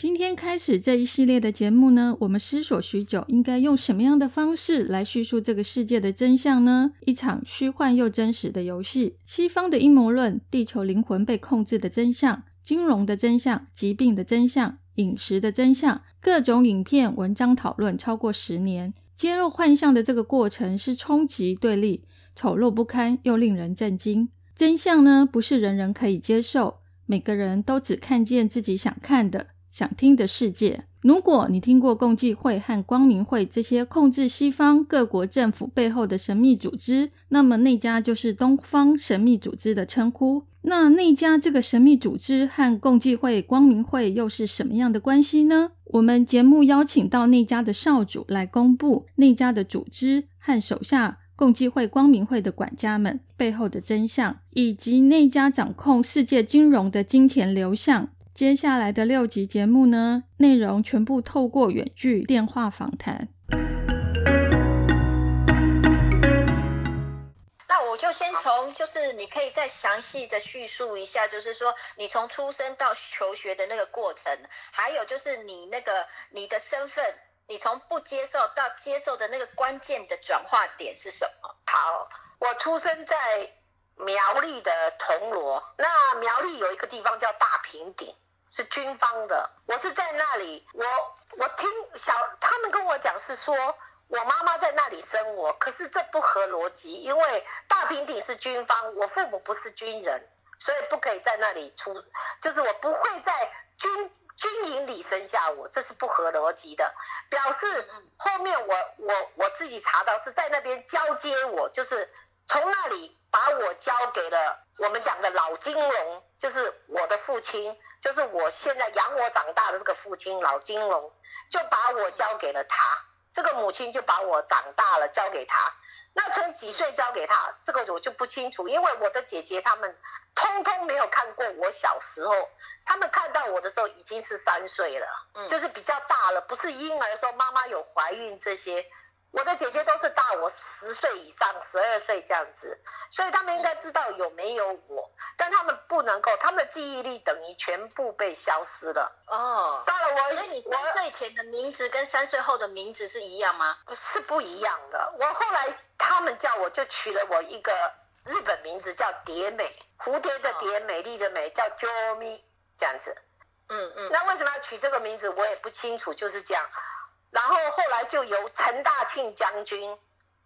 今天开始这一系列的节目呢，我们思索许久，应该用什么样的方式来叙述这个世界的真相呢？一场虚幻又真实的游戏。西方的阴谋论，地球灵魂被控制的真相，金融的真相，疾病的真相，饮食的真相，各种影片、文章讨论超过十年，揭露幻象的这个过程是冲击、对立、丑陋不堪又令人震惊。真相呢，不是人人可以接受，每个人都只看见自己想看的。想听的世界。如果你听过共济会和光明会这些控制西方各国政府背后的神秘组织，那么那家就是东方神秘组织的称呼。那那家这个神秘组织和共济会、光明会又是什么样的关系呢？我们节目邀请到那家的少主来公布那家的组织和手下共济会、光明会的管家们背后的真相，以及那家掌控世界金融的金钱流向。接下来的六集节目呢，内容全部透过远距电话访谈。那我就先从，就是你可以再详细的叙述一下，就是说你从出生到求学的那个过程，还有就是你那个你的身份，你从不接受到接受的那个关键的转化点是什么？好，我出生在苗栗的铜锣，那苗栗有一个地方叫大平顶。是军方的，我是在那里，我我听小他们跟我讲是说，我妈妈在那里生我，可是这不合逻辑，因为大平顶是军方，我父母不是军人，所以不可以在那里出，就是我不会在军军营里生下我，这是不合逻辑的。表示后面我我我自己查到是在那边交接我，就是从那里把我交给了我们讲的老金龙，就是我的父亲。就是我现在养我长大的这个父亲老金龙，就把我交给了他。这个母亲就把我长大了交给他。那从几岁交给他，这个我就不清楚，因为我的姐姐他们通通没有看过我小时候。他们看到我的时候已经是三岁了，就是比较大了，不是婴儿说妈妈有怀孕这些。我的姐姐都是大我十岁以上，十二岁这样子，所以他们应该知道有没有我，但他们不能够，他们的记忆力等于全部被消失了。哦，到了我，所以你三岁前的名字跟三岁后的名字是一样吗？是不一样的。我后来他们叫我就取了我一个日本名字叫蝶美，蝴蝶的蝶，美丽的美，叫 Jomi 这样子。嗯嗯，那为什么要取这个名字，我也不清楚，就是这样。然后后来就由陈大庆将军，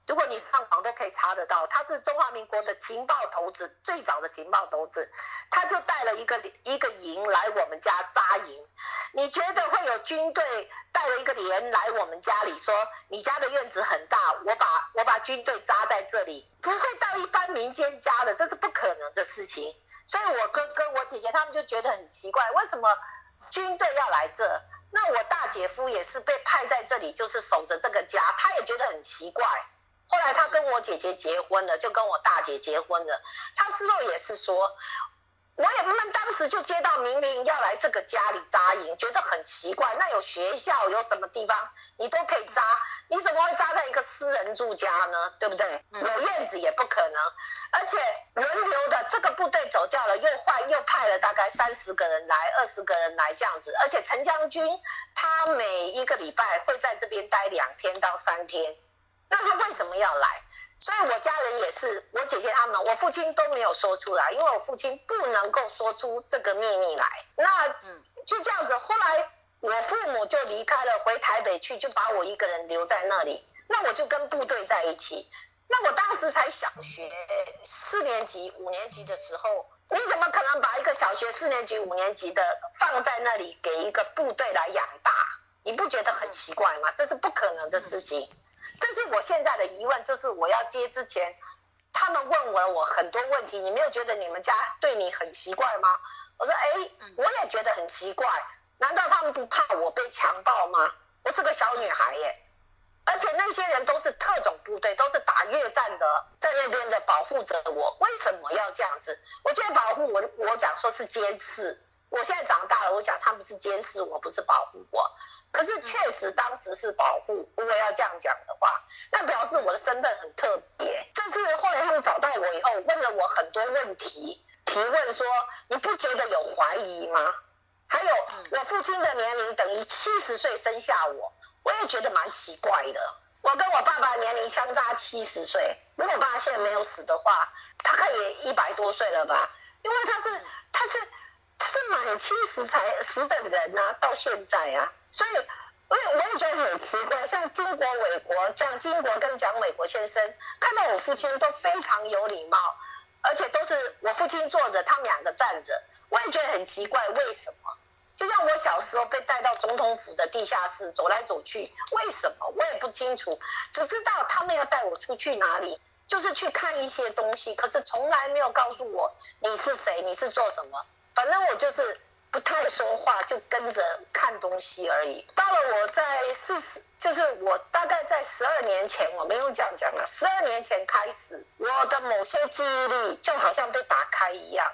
如果你上网都可以查得到，他是中华民国的情报头子，最早的情报头子，他就带了一个一个营来我们家扎营。你觉得会有军队带了一个连来我们家里说，你家的院子很大，我把我把军队扎在这里，不会到一般民间家的，这是不可能的事情。所以我哥哥、我姐姐他们就觉得很奇怪，为什么？军队要来这，那我大姐夫也是被派在这里，就是守着这个家，他也觉得很奇怪。后来他跟我姐姐结婚了，就跟我大姐结婚了。他事后也是说。我也们当时就接到命令要来这个家里扎营，觉得很奇怪。那有学校，有什么地方你都可以扎，你怎么会扎在一个私人住家呢？对不对？有院子也不可能。而且轮流的，这个部队走掉了，又换又派了大概三十个人来，二十个人来这样子。而且陈将军他每一个礼拜会在这边待两天到三天，那他为什么要来？所以，我家人也是，我姐姐他们，我父亲都没有说出来，因为我父亲不能够说出这个秘密来。那，嗯，就这样子。后来，我父母就离开了，回台北去，就把我一个人留在那里。那我就跟部队在一起。那我当时才小学四年级、五年级的时候，你怎么可能把一个小学四年级、五年级的放在那里给一个部队来养大？你不觉得很奇怪吗？这是不可能的事情。这是我现在的疑问，就是我要接之前，他们问我我很多问题，你没有觉得你们家对你很奇怪吗？我说，哎，我也觉得很奇怪，难道他们不怕我被强暴吗？我是个小女孩耶，而且那些人都是特种部队，都是打越战的，在那边的保护着我。为什么要这样子？我觉得保护我，我讲说是监视。我现在长大了，我讲他们是监视我，不是保护我。可是确实当时是保护。如果要这样讲的话，那表示我的身份很特别。这是后来他们找到我以后，问了我很多问题，提问说：“你不觉得有怀疑吗？”还有，我父亲的年龄等于七十岁生下我，我也觉得蛮奇怪的。我跟我爸爸年龄相差七十岁，如果爸爸现在没有死的话，大概也一百多岁了吧？因为他是他是他是满七十才死的人啊，到现在啊。所以，我也我也觉得很奇怪，像金国伟国，像金国跟蒋伟国先生，看到我父亲都非常有礼貌，而且都是我父亲坐着，他们两个站着，我也觉得很奇怪，为什么？就像我小时候被带到总统府的地下室走来走去，为什么我也不清楚，只知道他们要带我出去哪里，就是去看一些东西，可是从来没有告诉我你是谁，你是做什么，反正我就是。不太说话，就跟着看东西而已。到了我在四十，就是我大概在十二年前，我没有这样讲了。十二年前开始，我的某些记忆力就好像被打开一样，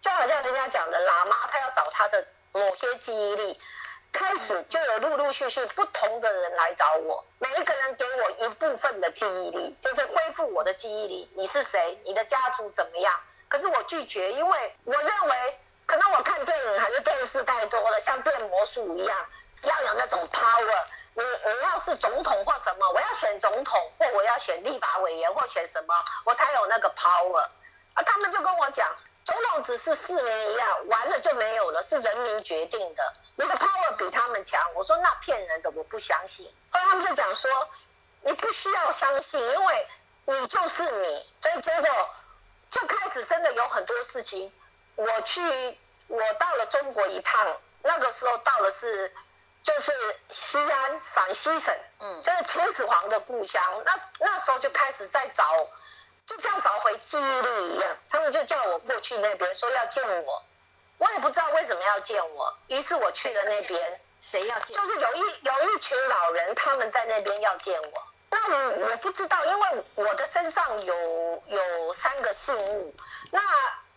就好像人家讲的喇嘛，他要找他的某些记忆力，开始就有陆陆续续不同的人来找我，每一个人给我一部分的记忆力，就是恢复我的记忆力。你是谁？你的家族怎么样？可是我拒绝，因为我认为。可能我看电影还是电视太多了，像变魔术一样，要有那种 power。你你要是总统或什么，我要选总统或我要选立法委员或选什么，我才有那个 power。啊，他们就跟我讲，总统只是四年一样，完了就没有了，是人民决定的。你的 power 比他们强，我说那骗人的，我不相信。后来他们就讲说，你不需要相信，因为你就是你。所以结果就开始真的有很多事情。我去，我到了中国一趟，那个时候到的是，就是西安，陕西省，嗯，就是秦始皇的故乡。那那时候就开始在找，就像找回记忆力一样。他们就叫我过去那边，说要见我，我也不知道为什么要见我。于是我去了那边，谁要见？就是有一有一群老人，他们在那边要见我。那我我不知道，因为我的身上有有三个信物，那。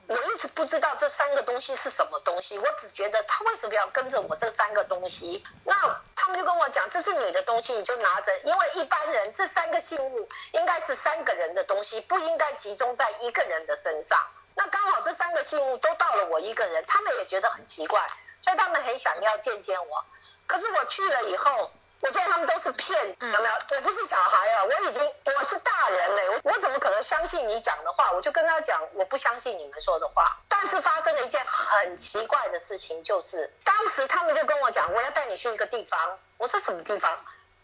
我一直不知道这三个东西是什么东西，我只觉得他为什么要跟着我这三个东西？那他们就跟我讲，这是你的东西，你就拿着。因为一般人这三个信物应该是三个人的东西，不应该集中在一个人的身上。那刚好这三个信物都到了我一个人，他们也觉得很奇怪，所以他们很想要见见我。可是我去了以后。我觉得他们都是骗，有没有？我不是小孩啊，我已经我是大人了，我我怎么可能相信你讲的话？我就跟他讲，我不相信你们说的话。但是发生了一件很奇怪的事情，就是当时他们就跟我讲，我要带你去一个地方。我说什么地方？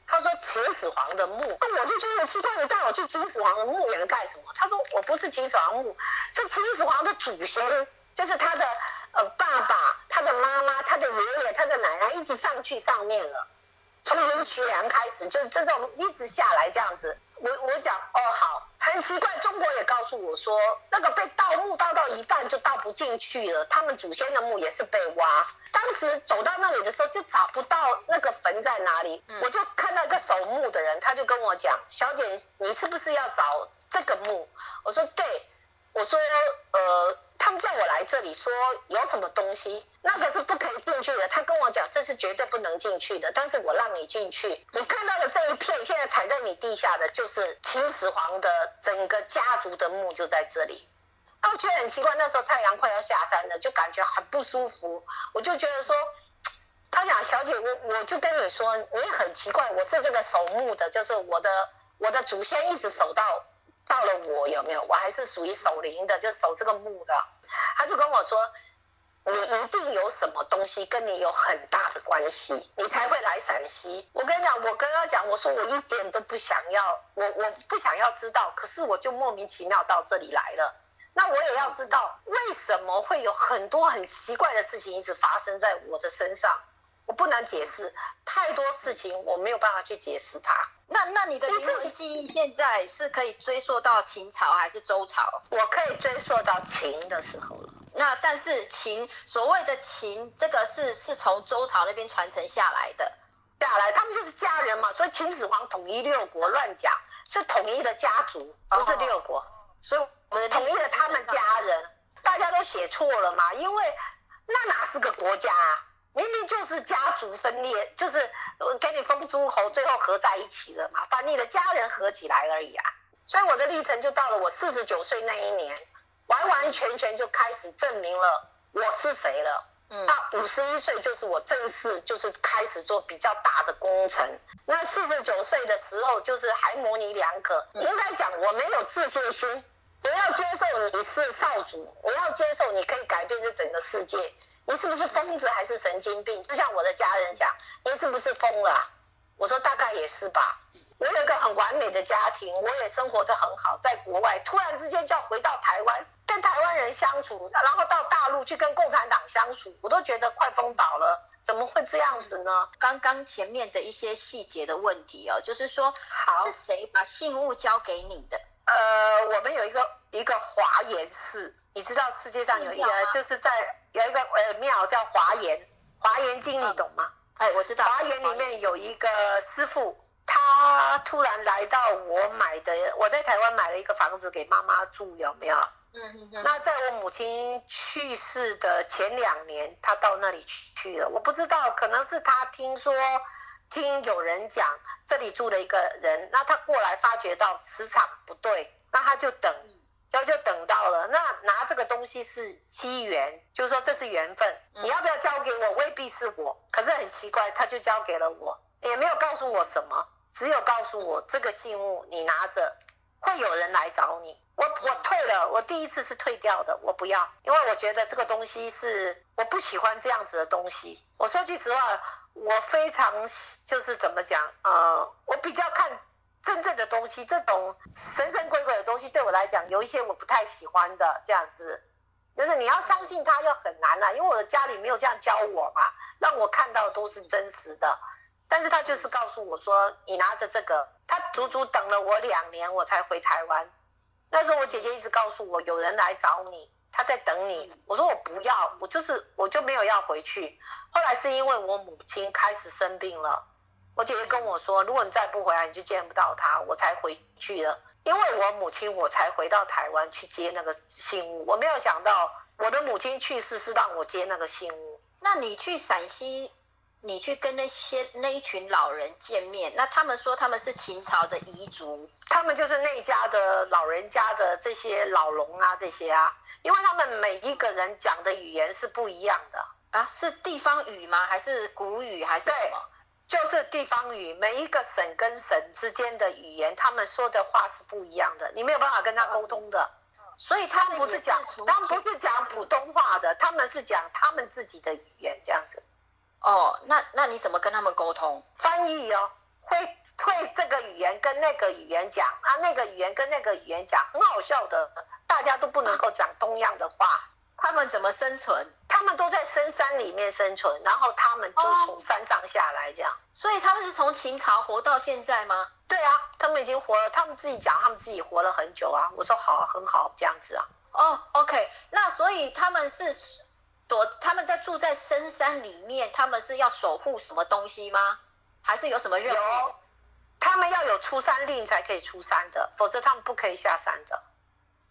他说秦始皇的墓。那我就觉得奇怪，你带我去秦始皇的墓园干什么？他说我不是秦始皇墓，是秦始皇的祖先，就是他的呃爸爸、他的妈妈、他的爷爷、他的奶奶，一直上去上面了。从林渠梁开始，就这种一直下来这样子。我我讲哦好，很奇怪，中国也告诉我说，那个被盗墓盗到一半就盗不进去了。他们祖先的墓也是被挖。当时走到那里的时候，就找不到那个坟在哪里。我就看到一个守墓的人，他就跟我讲：“小姐，你是不是要找这个墓？”我说：“对。”我说：“呃。”他们叫我来这里说有什么东西，那个是不可以进去的。他跟我讲这是绝对不能进去的，但是我让你进去。你看到的这一片，现在踩在你地下的就是秦始皇的整个家族的墓就在这里。我觉得很奇怪，那时候太阳快要下山了，就感觉很不舒服。我就觉得说，他讲小姐，我我就跟你说，你很奇怪，我是这个守墓的，就是我的我的祖先一直守到。到了我有没有？我还是属于守灵的，就守这个墓的。他就跟我说：“你一定有什么东西跟你有很大的关系，你才会来陕西。”我跟你讲，我刚刚讲，我说我一点都不想要，我我不想要知道，可是我就莫名其妙到这里来了。那我也要知道为什么会有很多很奇怪的事情一直发生在我的身上。我不能解释太多事情，我没有办法去解释它。那那你的灵魂记忆现在是可以追溯到秦朝还是周朝？我可以追溯到秦的时候了。那但是秦所谓的秦，这个是是从周朝那边传承下来的，下来他们就是家人嘛，所以秦始皇统一六国乱讲，是统一的家族，不是六国，所以我们统一了他们家人，大家都写错了嘛，因为那哪是个国家啊，明明就是家族分裂，就是给你封诸侯，最后合在一起了嘛，把你的家人合起来而已啊，所以我的历程就到了我四十九岁那一年。完完全全就开始证明了我是谁了。嗯，那五十一岁就是我正式就是开始做比较大的工程。那四十九岁的时候就是还模棱两可。应该讲我没有自信心。我要接受你是少主，我要接受你可以改变这整个世界。你是不是疯子还是神经病？就像我的家人讲，你是不是疯了？我说大概也是吧。我有一个很完美的家庭，我也生活的很好，在国外突然之间就要回到台湾。跟台湾人相处，然后到大陆去跟共产党相处，我都觉得快疯倒了。怎么会这样子呢？刚刚前面的一些细节的问题哦，就是说，是谁把信物交给你的？呃，我们有一个一个华严寺，你知道世界上有一个，就是在有一个呃庙叫华严，华严经你懂吗？哎，我知道。华严里面有一个师傅，他突然来到我买的，我在台湾买了一个房子给妈妈住，有没有？嗯，那在我母亲去世的前两年，他到那里去了。我不知道，可能是他听说，听有人讲这里住了一个人，那他过来发觉到磁场不对，那他就等，就就等到了。那拿这个东西是机缘，就是说这是缘分。你要不要交给我？未必是我，可是很奇怪，他就交给了我，也没有告诉我什么，只有告诉我这个信物你拿着，会有人来找你。我我退了，我第一次是退掉的，我不要，因为我觉得这个东西是我不喜欢这样子的东西。我说句实话，我非常就是怎么讲，呃，我比较看真正的东西，这种神神鬼鬼的东西对我来讲，有一些我不太喜欢的这样子，就是你要相信它就很难了，因为我的家里没有这样教我嘛，让我看到都是真实的。但是他就是告诉我说，你拿着这个，他足足等了我两年，我才回台湾。那时候我姐姐一直告诉我有人来找你，他在等你。我说我不要，我就是我就没有要回去。后来是因为我母亲开始生病了，我姐姐跟我说，如果你再不回来，你就见不到她，我才回去了。因为我母亲，我才回到台湾去接那个信物。我没有想到我的母亲去世是让我接那个信物。那你去陕西？你去跟那些那一群老人见面，那他们说他们是秦朝的彝族，他们就是那家的老人家的这些老龙啊，这些啊，因为他们每一个人讲的语言是不一样的啊，是地方语吗？还是古语？还是什么？就是地方语，每一个省跟省之间的语言，他们说的话是不一样的，你没有办法跟他沟通的，所以他们不是讲，他们不是讲普通话的，他们是讲他们自己的语言这样子。哦，那那你怎么跟他们沟通？翻译哦，会会这个语言跟那个语言讲啊，那个语言跟那个语言讲，很好笑的，大家都不能够讲同样的话，他们怎么生存？他们都在深山里面生存，然后他们就从山上下来这样，所以他们是从秦朝活到现在吗？对啊，他们已经活了，他们自己讲，他们自己活了很久啊。我说好，很好，这样子啊。哦，OK，那所以他们是。躲他们在住在深山里面，他们是要守护什么东西吗？还是有什么任务？他们要有出山令才可以出山的，否则他们不可以下山的。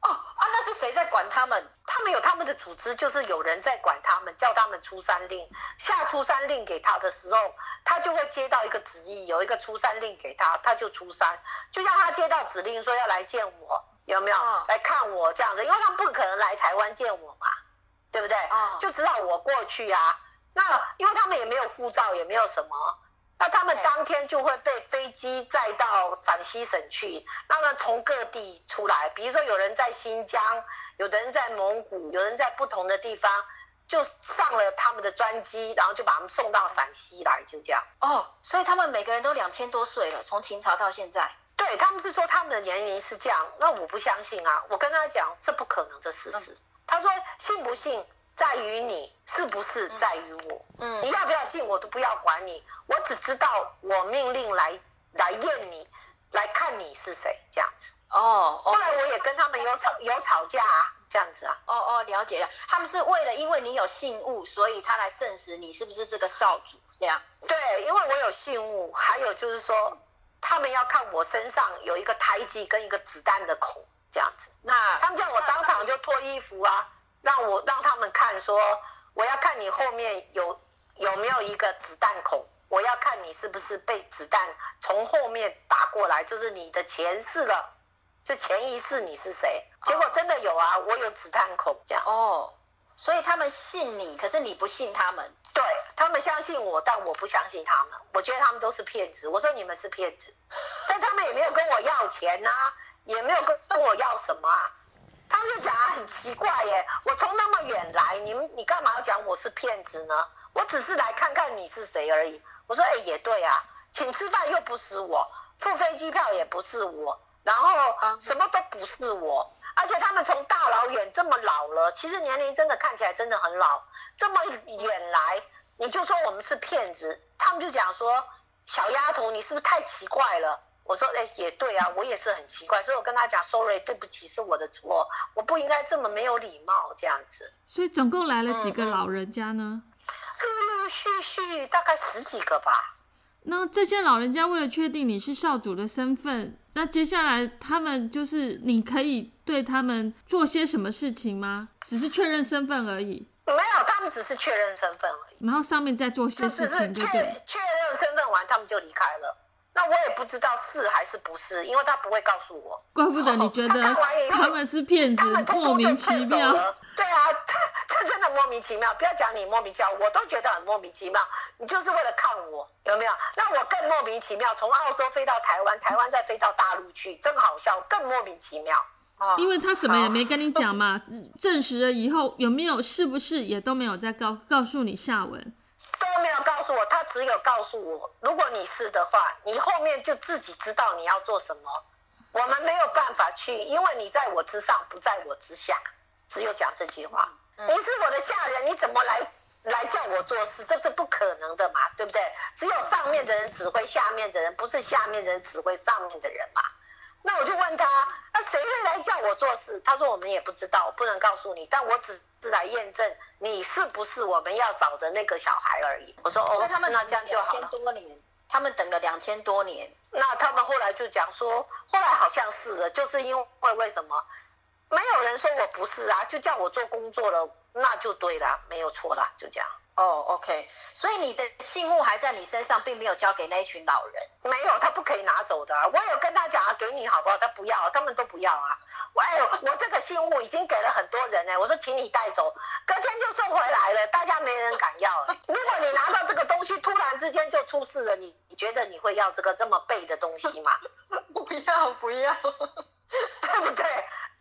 哦啊，那是谁在管他们？他们有他们的组织，就是有人在管他们，叫他们出山令。下出山令给他的时候，他就会接到一个旨意，有一个出山令给他，他就出山。就像他接到指令说要来见我，有没有来看我这样子？因为他不可能来台湾见我嘛。对不对？就知道我过去啊。那因为他们也没有护照，也没有什么，那他们当天就会被飞机载到陕西省去。那么从各地出来，比如说有人在新疆，有的人在蒙古，有人在不同的地方，就上了他们的专机，然后就把他们送到陕西来，就这样。哦，所以他们每个人都两千多岁了，从秦朝到现在。对他们是说他们的年龄是这样，那我不相信啊！我跟他讲，这不可能的事实。他说：“信不信在于你，是不是在于我？嗯，你要不要信我都不要管你，我只知道我命令来来验你，来看你是谁这样子。哦，后来我也跟他们有吵有吵架啊，这样子啊。哦哦，了解了。他们是为了因为你有信物，所以他来证实你是不是这个少主这样。对，因为我有信物，还有就是说，他们要看我身上有一个胎记跟一个子弹的孔这样子。那他们叫我当场就脱衣服啊，让我让他们看说，我要看你后面有有没有一个子弹孔。我要看你是不是被子弹从后面打过来，就是你的前世了，就前一世你是谁？结果真的有啊，我有子弹孔这样。哦，所以他们信你，可是你不信他们。对他们相信我，但我不相信他们。我觉得他们都是骗子。我说你们是骗子，但他们也没有跟我要钱呐，也没有跟跟我要什么啊。他们就讲啊，很奇怪耶，我从那么远来，你们你干嘛要讲我是骗子呢？我只是来看看你是谁而已。我说，哎，也对啊，请吃饭又不是我，付飞机票也不是我，然后什么都不是我，而且他们从大老远这么老了，其实年龄真的看起来真的很老，这么远来，你就说我们是骗子，他们就讲说，小丫头，你是不是太奇怪了？我说，哎，也对啊，我也是很奇怪，所以我跟他讲，sorry，对不起，是我的错，我不应该这么没有礼貌这样子。所以总共来了几个老人家呢？陆陆续续大概十几个吧。那这些老人家为了确定你是少主的身份，那接下来他们就是你可以对他们做些什么事情吗？只是确认身份而已。没有，他们只是确认身份而已。然后上面再做些事情，就确确认身份完，他们就离开了。那我也不知道是还是不是，因为他不会告诉我。怪不得你觉得他们是骗子，莫名其妙。对啊，这真的莫名其妙。不要讲你莫名其妙，我都觉得很莫名其妙。你就是为了看我，有没有？那我更莫名其妙，从澳洲飞到台湾，台湾再飞到大陆去，真好笑，更莫名其妙。因为他什么也没跟你讲嘛，证实了以后有没有是不是也都没有再告告诉你下文。都没有告诉我，他只有告诉我，如果你是的话，你后面就自己知道你要做什么。我们没有办法去，因为你在我之上，不在我之下，只有讲这句话。你是我的下人，你怎么来来叫我做事？这是不可能的嘛，对不对？只有上面的人指挥下面的人，不是下面的人指挥上面的人嘛。那我就问他，那谁会来叫我做事？他说我们也不知道，不能告诉你。但我只是来验证你是不是我们要找的那个小孩而已。我说哦，那这样就好了。多年，他们等了两千多年。那他们后来就讲说，后来好像是了，就是因为为什么没有人说我不是啊？就叫我做工作了，那就对了，没有错啦，就这样。哦，OK，所以你的信物还在你身上，并没有交给那一群老人。没有，他不可以拿走的。我有跟他讲啊，给你好不好？他不要，根本都不要啊。我哎，我这个信物已经给了很多人呢。我说，请你带走，隔天就送回来了，大家没人敢要。如果你拿到这个东西，突然之间就出事了，你你觉得你会要这个这么背的东西吗？不要，不要，对不对？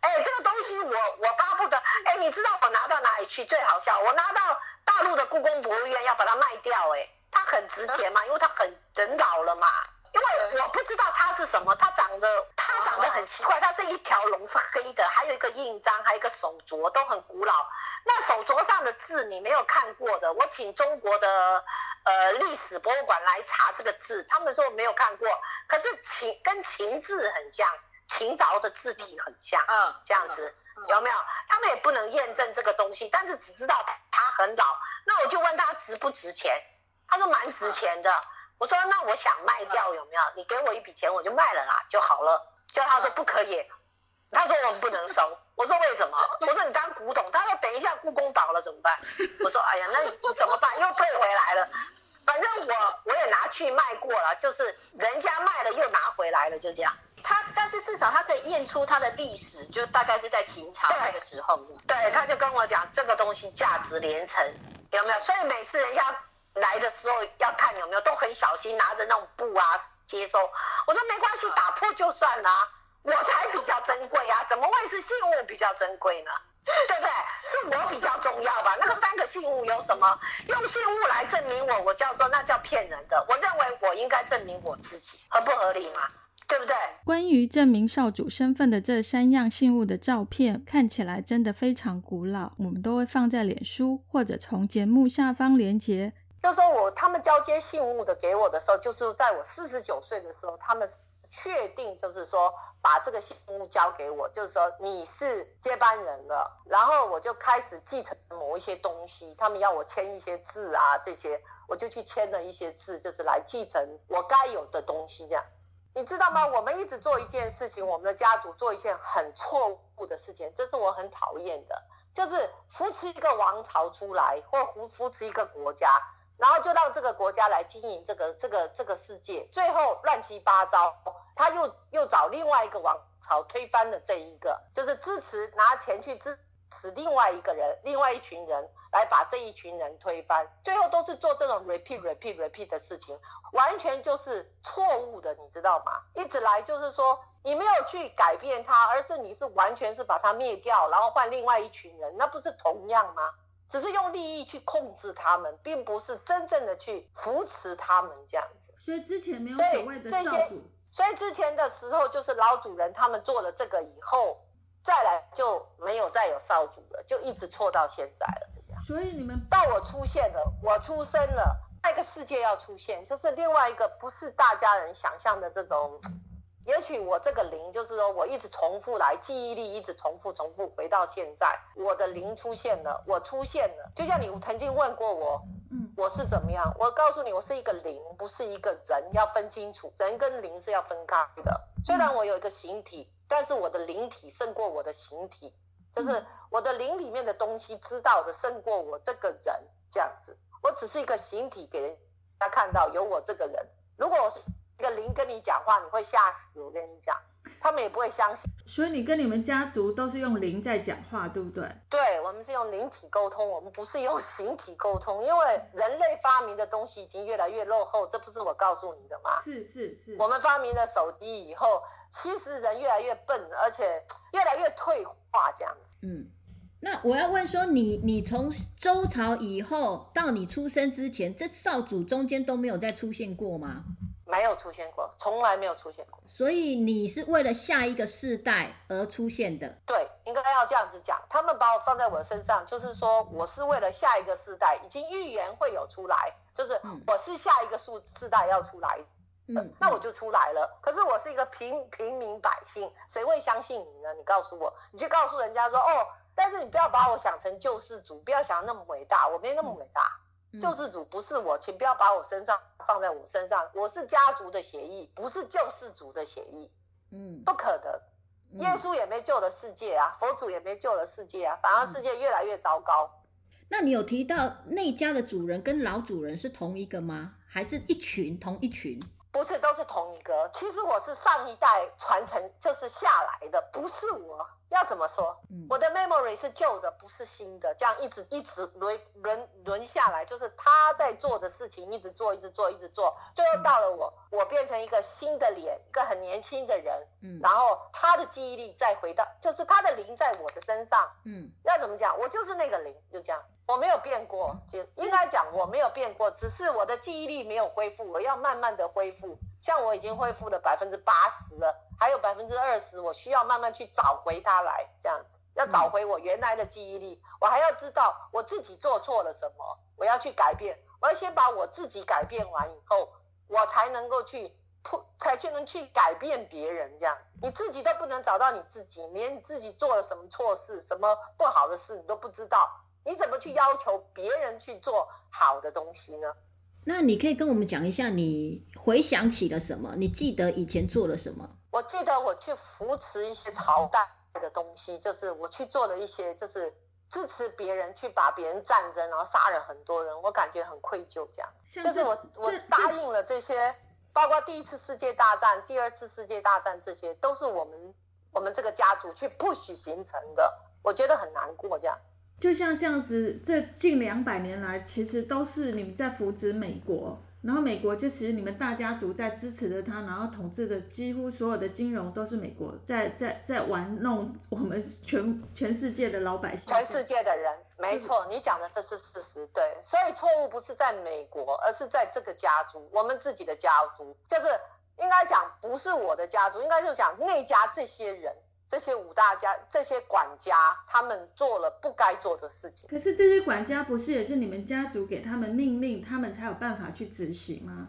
哎，这个东西我我巴不得。哎，你知道我拿到哪里去？最好笑，我拿到。大陆的故宫博物院要把它卖掉，哎，它很值钱嘛，因为它很人老了嘛。因为我不知道它是什么，它长得它长得很奇怪，它是一条龙是黑的，还有一个印章，还有一个手镯，都很古老。那手镯上的字你没有看过的，我请中国的呃历史博物馆来查这个字，他们说没有看过，可是秦跟秦字很像，秦朝的字体很像，嗯，这样子。有没有？他们也不能验证这个东西，但是只知道它很老。那我就问他值不值钱？他说蛮值钱的。我说那我想卖掉，有没有？你给我一笔钱，我就卖了啦，就好了。叫他说不可以，他说我们不能收。我说为什么？我说你当古董。他说等一下故宫倒了怎么办？我说哎呀，那你怎么办？又退回来了。反正我我也拿去卖过了，就是人家卖了又拿回来了，就这样。他，但是至少他可以验出他的历史，就大概是在秦朝那个时候。对，他就跟我讲这个东西价值连城，有没有？所以每次人家来的时候要看有没有，都很小心拿着那种布啊接收。我说没关系，打破就算了，我才比较珍贵啊，怎么会是信物比较珍贵呢？对不对？是我比较重要吧？那个三个信物有什么？用信物来证明我，我叫做那叫骗人的。我认为我应该证明我自己，合不合理嘛？对不对？关于证明少主身份的这三样信物的照片，看起来真的非常古老。我们都会放在脸书或者从节目下方连接。就说我他们交接信物的给我的时候，就是在我四十九岁的时候，他们确定，就是说把这个信物交给我，就是说你是接班人了，然后我就开始继承某一些东西，他们要我签一些字啊，这些我就去签了一些字，就是来继承我该有的东西，这样子。你知道吗？我们一直做一件事情，我们的家族做一件很错误的事情，这是我很讨厌的，就是扶持一个王朝出来，或扶扶持一个国家，然后就让这个国家来经营这个这个这个世界，最后乱七八糟，他又又找另外一个王朝推翻了这一个，就是支持拿钱去支。持另外一个人、另外一群人来把这一群人推翻，最后都是做这种 repeat、repeat、repeat 的事情，完全就是错误的，你知道吗？一直来就是说，你没有去改变他，而是你是完全是把他灭掉，然后换另外一群人，那不是同样吗？只是用利益去控制他们，并不是真正的去扶持他们这样子。所以之前没有所谓的少主，所以之前的时候就是老主人他们做了这个以后。再来就没有再有少主了，就一直错到现在了，就这样。所以你们到我出现了，我出生了，那个世界要出现，就是另外一个不是大家人想象的这种。也许我这个灵，就是说我一直重复来，记忆力一直重复重复回到现在，我的灵出现了，我出现了。就像你曾经问过我，嗯，我是怎么样？我告诉你，我是一个灵，不是一个人，要分清楚，人跟灵是要分开的。虽然我有一个形体。但是我的灵体胜过我的形体，就是我的灵里面的东西知道的胜过我这个人这样子。我只是一个形体给人家看到有我这个人。如果我是一个灵跟你讲话，你会吓死。我跟你讲。他们也不会相信，所以你跟你们家族都是用灵在讲话，对不对？对，我们是用灵体沟通，我们不是用 形体沟通，因为人类发明的东西已经越来越落后，这不是我告诉你的吗？是是是，我们发明了手机以后，其实人越来越笨，而且越来越退化，这样子。嗯，那我要问说，你你从周朝以后到你出生之前，这少主中间都没有再出现过吗？没有出现过，从来没有出现过。所以你是为了下一个世代而出现的。对，应该要这样子讲。他们把我放在我身上，就是说我是为了下一个世代，已经预言会有出来，就是我是下一个世世代要出来。嗯，那我就出来了。可是我是一个平平民百姓，谁会相信你呢？你告诉我，你去告诉人家说哦，但是你不要把我想成救世主，不要想那么伟大，我没那么伟大。救世主不是我，请不要把我身上放在我身上。我是家族的协议，不是救世主的协议。嗯，不可能。耶稣也没救了世界啊，佛祖也没救了世界啊，反而世界越来越糟糕。那你有提到那家的主人跟老主人是同一个吗？还是一群同一群？不是，都是同一个。其实我是上一代传承，就是下来的，不是我。要怎么说？我的 memory 是旧的，不是新的。这样一直一直轮轮轮下来，就是他在做的事情，一直做，一直做，一直做，最后到了我，我变成一个新的脸，一个很年轻的人。嗯，然后他的记忆力再回到，就是他的灵在我的身上。嗯，要怎么讲？我就是那个灵，就这样，我没有变过。就应该讲我没有变过，只是我的记忆力没有恢复，我要慢慢的恢复。像我已经恢复了百分之八十了。还有百分之二十，我需要慢慢去找回它来，这样子要找回我原来的记忆力。我还要知道我自己做错了什么，我要去改变。我要先把我自己改变完以后，我才能够去铺，才去能去改变别人。这样你自己都不能找到你自己，连你自己做了什么错事、什么不好的事你都不知道，你怎么去要求别人去做好的东西呢？那你可以跟我们讲一下，你回想起了什么？你记得以前做了什么？我记得我去扶持一些朝代的东西，就是我去做了一些，就是支持别人去把别人战争，然后杀了很多人，我感觉很愧疚。这样，就是我我答应了这些，包括第一次世界大战、第二次世界大战，这些都是我们我们这个家族去不许形成的，我觉得很难过。这样，就像这样子，这近两百年来，其实都是你们在扶植美国。然后美国就其实你们大家族在支持着他，然后统治的几乎所有的金融都是美国在在在玩弄我们全全世界的老百姓，全世界的人，没错，你讲的这是事实，对，所以错误不是在美国，而是在这个家族，我们自己的家族，就是应该讲不是我的家族，应该就讲那家这些人。这些五大家、这些管家，他们做了不该做的事情。可是这些管家不是也是你们家族给他们命令，他们才有办法去执行吗？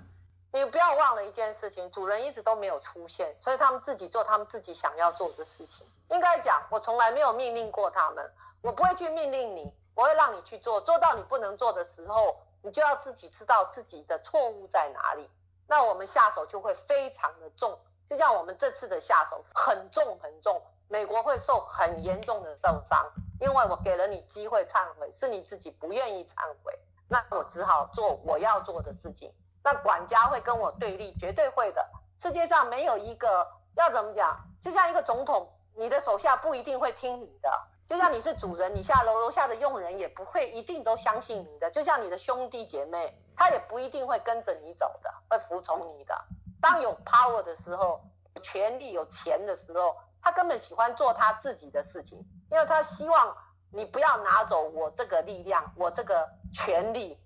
你不要忘了一件事情，主人一直都没有出现，所以他们自己做他们自己想要做的事情。应该讲，我从来没有命令过他们，我不会去命令你，我会让你去做，做到你不能做的时候，你就要自己知道自己的错误在哪里。那我们下手就会非常的重，就像我们这次的下手很重很重，美国会受很严重的受伤，因为我给了你机会忏悔，是你自己不愿意忏悔，那我只好做我要做的事情。那管家会跟我对立，绝对会的。世界上没有一个要怎么讲，就像一个总统，你的手下不一定会听你的，就像你是主人，你下楼楼下的佣人也不会一定都相信你的，就像你的兄弟姐妹。他也不一定会跟着你走的，会服从你的。当有 power 的时候，权力、有钱的时候，他根本喜欢做他自己的事情，因为他希望你不要拿走我这个力量，我这个权利。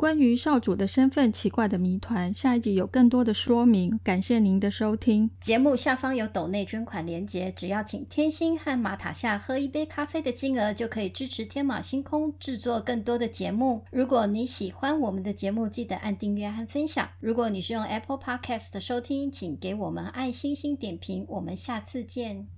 关于少主的身份奇怪的谜团，下一集有更多的说明。感谢您的收听。节目下方有斗内捐款连结，只要请天星和马塔夏喝一杯咖啡的金额，就可以支持天马星空制作更多的节目。如果你喜欢我们的节目，记得按订阅和分享。如果你是用 Apple Podcast 收听，请给我们爱心心点评。我们下次见。